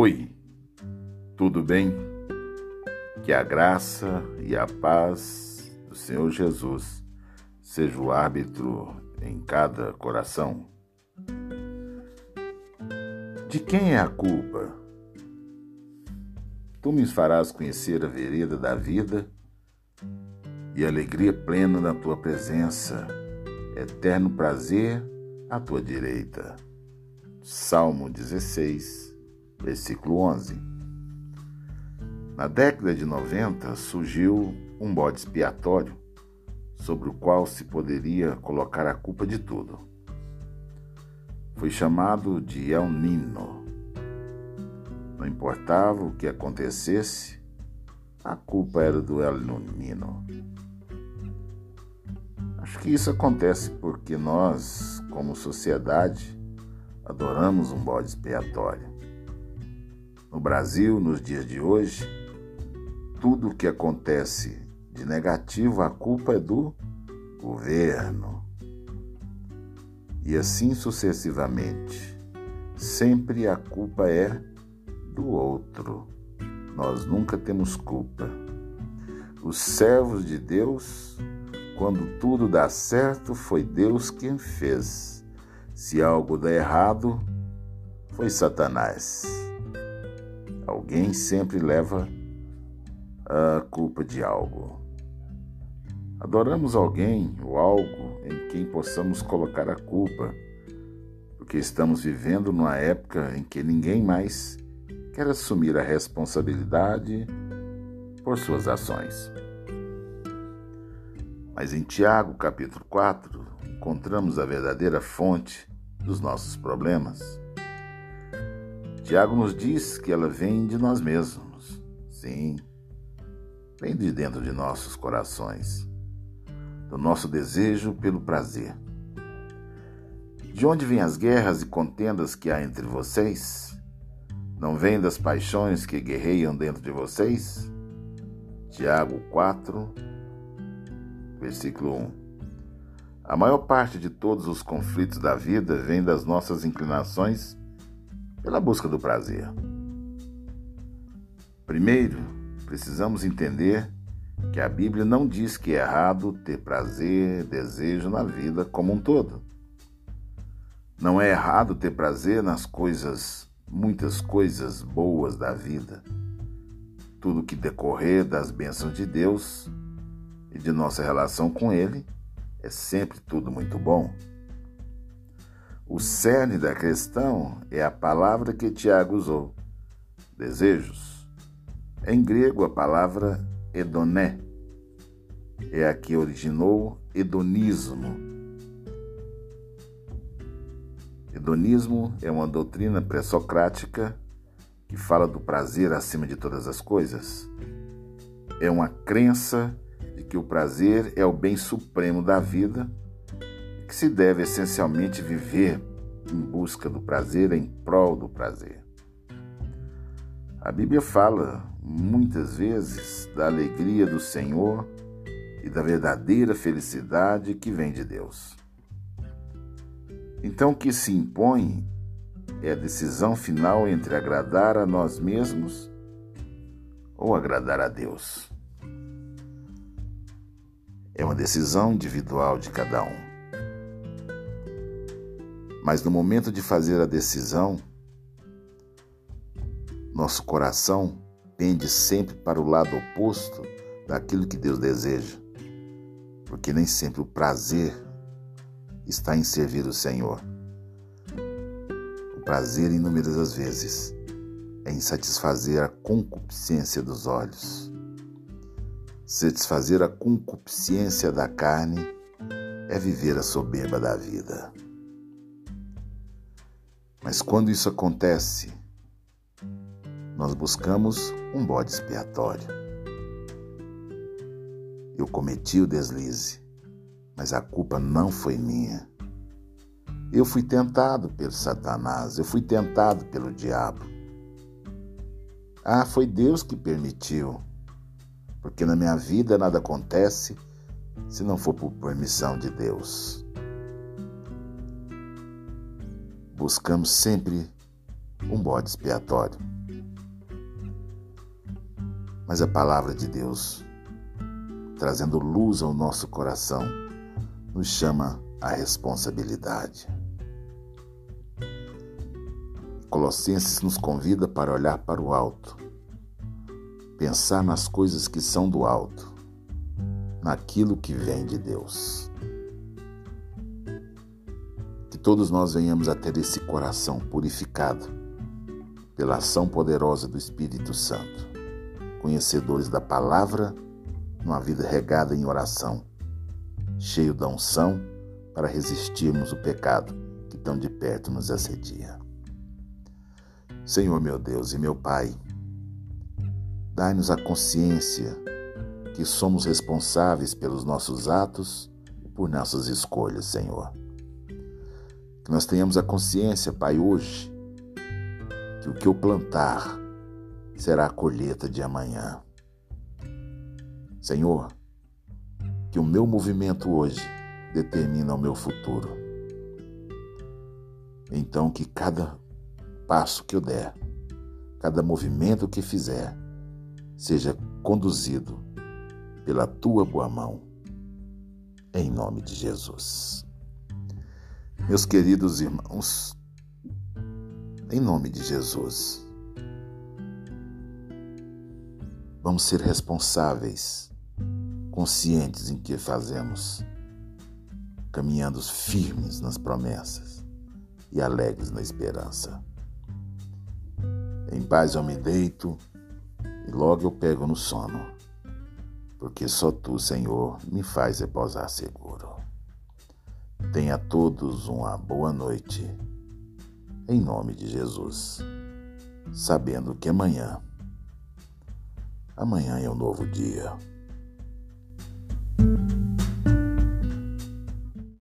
Oi, tudo bem? Que a graça e a paz do Senhor Jesus seja o árbitro em cada coração. De quem é a culpa? Tu me farás conhecer a vereda da vida e alegria plena na tua presença, eterno prazer à tua direita. Salmo 16, versículo 11. Na década de 90 surgiu um bode expiatório sobre o qual se poderia colocar a culpa de tudo. Foi chamado de El Nino. Não importava o que acontecesse, a culpa era do El Nino. Acho que isso acontece porque nós, como sociedade, adoramos um bode expiatório. No Brasil, nos dias de hoje, tudo o que acontece de negativo, a culpa é do governo. E assim sucessivamente. Sempre a culpa é do outro. Nós nunca temos culpa. Os servos de Deus, quando tudo dá certo, foi Deus quem fez. Se algo dá errado, foi Satanás. Alguém sempre leva a culpa de algo. Adoramos alguém ou algo em quem possamos colocar a culpa, porque estamos vivendo numa época em que ninguém mais quer assumir a responsabilidade por suas ações. Mas em Tiago, capítulo 4, encontramos a verdadeira fonte dos nossos problemas. Tiago nos diz que ela vem de nós mesmos. Sim, vem de dentro de nossos corações, do nosso desejo pelo prazer. De onde vêm as guerras e contendas que há entre vocês? Não vêm das paixões que guerreiam dentro de vocês? Tiago 4, versículo 1. A maior parte de todos os conflitos da vida vem das nossas inclinações pela busca do prazer. Primeiro, precisamos entender que a Bíblia não diz que é errado ter prazer, desejo na vida como um todo. Não é errado ter prazer nas coisas, muitas coisas boas da vida. Tudo que decorrer das bênçãos de Deus e de nossa relação com Ele é sempre tudo muito bom. O cerne da questão é a palavra que Tiago usou: desejos. Em grego, a palavra hedoné é a que originou hedonismo. Hedonismo é uma doutrina pré-socrática que fala do prazer acima de todas as coisas. É uma crença de que o prazer é o bem supremo da vida que se deve essencialmente viver em busca do prazer, em prol do prazer. A Bíblia fala muitas vezes da alegria do Senhor e da verdadeira felicidade que vem de Deus. Então, o que se impõe é a decisão final entre agradar a nós mesmos ou agradar a Deus. É uma decisão individual de cada um. Mas no momento de fazer a decisão, nosso coração pende sempre para o lado oposto daquilo que Deus deseja, porque nem sempre o prazer está em servir o Senhor. O prazer, inúmeras vezes, é em satisfazer a concupiscência dos olhos. Satisfazer a concupiscência da carne é viver a soberba da vida. Mas quando isso acontece, nós buscamos um bode expiatório. Eu cometi o deslize, mas a culpa não foi minha. Eu fui tentado pelo Satanás, eu fui tentado pelo diabo. Ah, foi Deus que permitiu, porque na minha vida nada acontece se não for por permissão de Deus. Buscamos sempre um bode expiatório. Mas a palavra de Deus, trazendo luz ao nosso coração, nos chama à responsabilidade. Colossenses nos convida para olhar para o alto, pensar nas coisas que são do alto, naquilo que vem de Deus. Todos nós venhamos a ter esse coração purificado pela ação poderosa do Espírito Santo, conhecedores da palavra, numa vida regada em oração, cheio da unção para resistirmos o pecado que tão de perto nos assedia. Senhor meu Deus e meu Pai, dai-nos a consciência que somos responsáveis pelos nossos atos e por nossas escolhas, Senhor. Que nós tenhamos a consciência, Pai, hoje, que o que eu plantar será a colheita de amanhã. Senhor, que o meu movimento hoje determina o meu futuro. Então, que cada passo que eu der, cada movimento que fizer, seja conduzido pela tua boa mão, em nome de Jesus. Meus queridos irmãos, em nome de Jesus, vamos ser responsáveis, conscientes em que fazemos, caminhando firmes nas promessas e alegres na esperança. Em paz eu me deito e logo eu pego no sono porque só tu, Senhor, me faz repousar seguro. Tenha todos uma boa noite, em nome de Jesus, sabendo que amanhã, amanhã é um novo dia.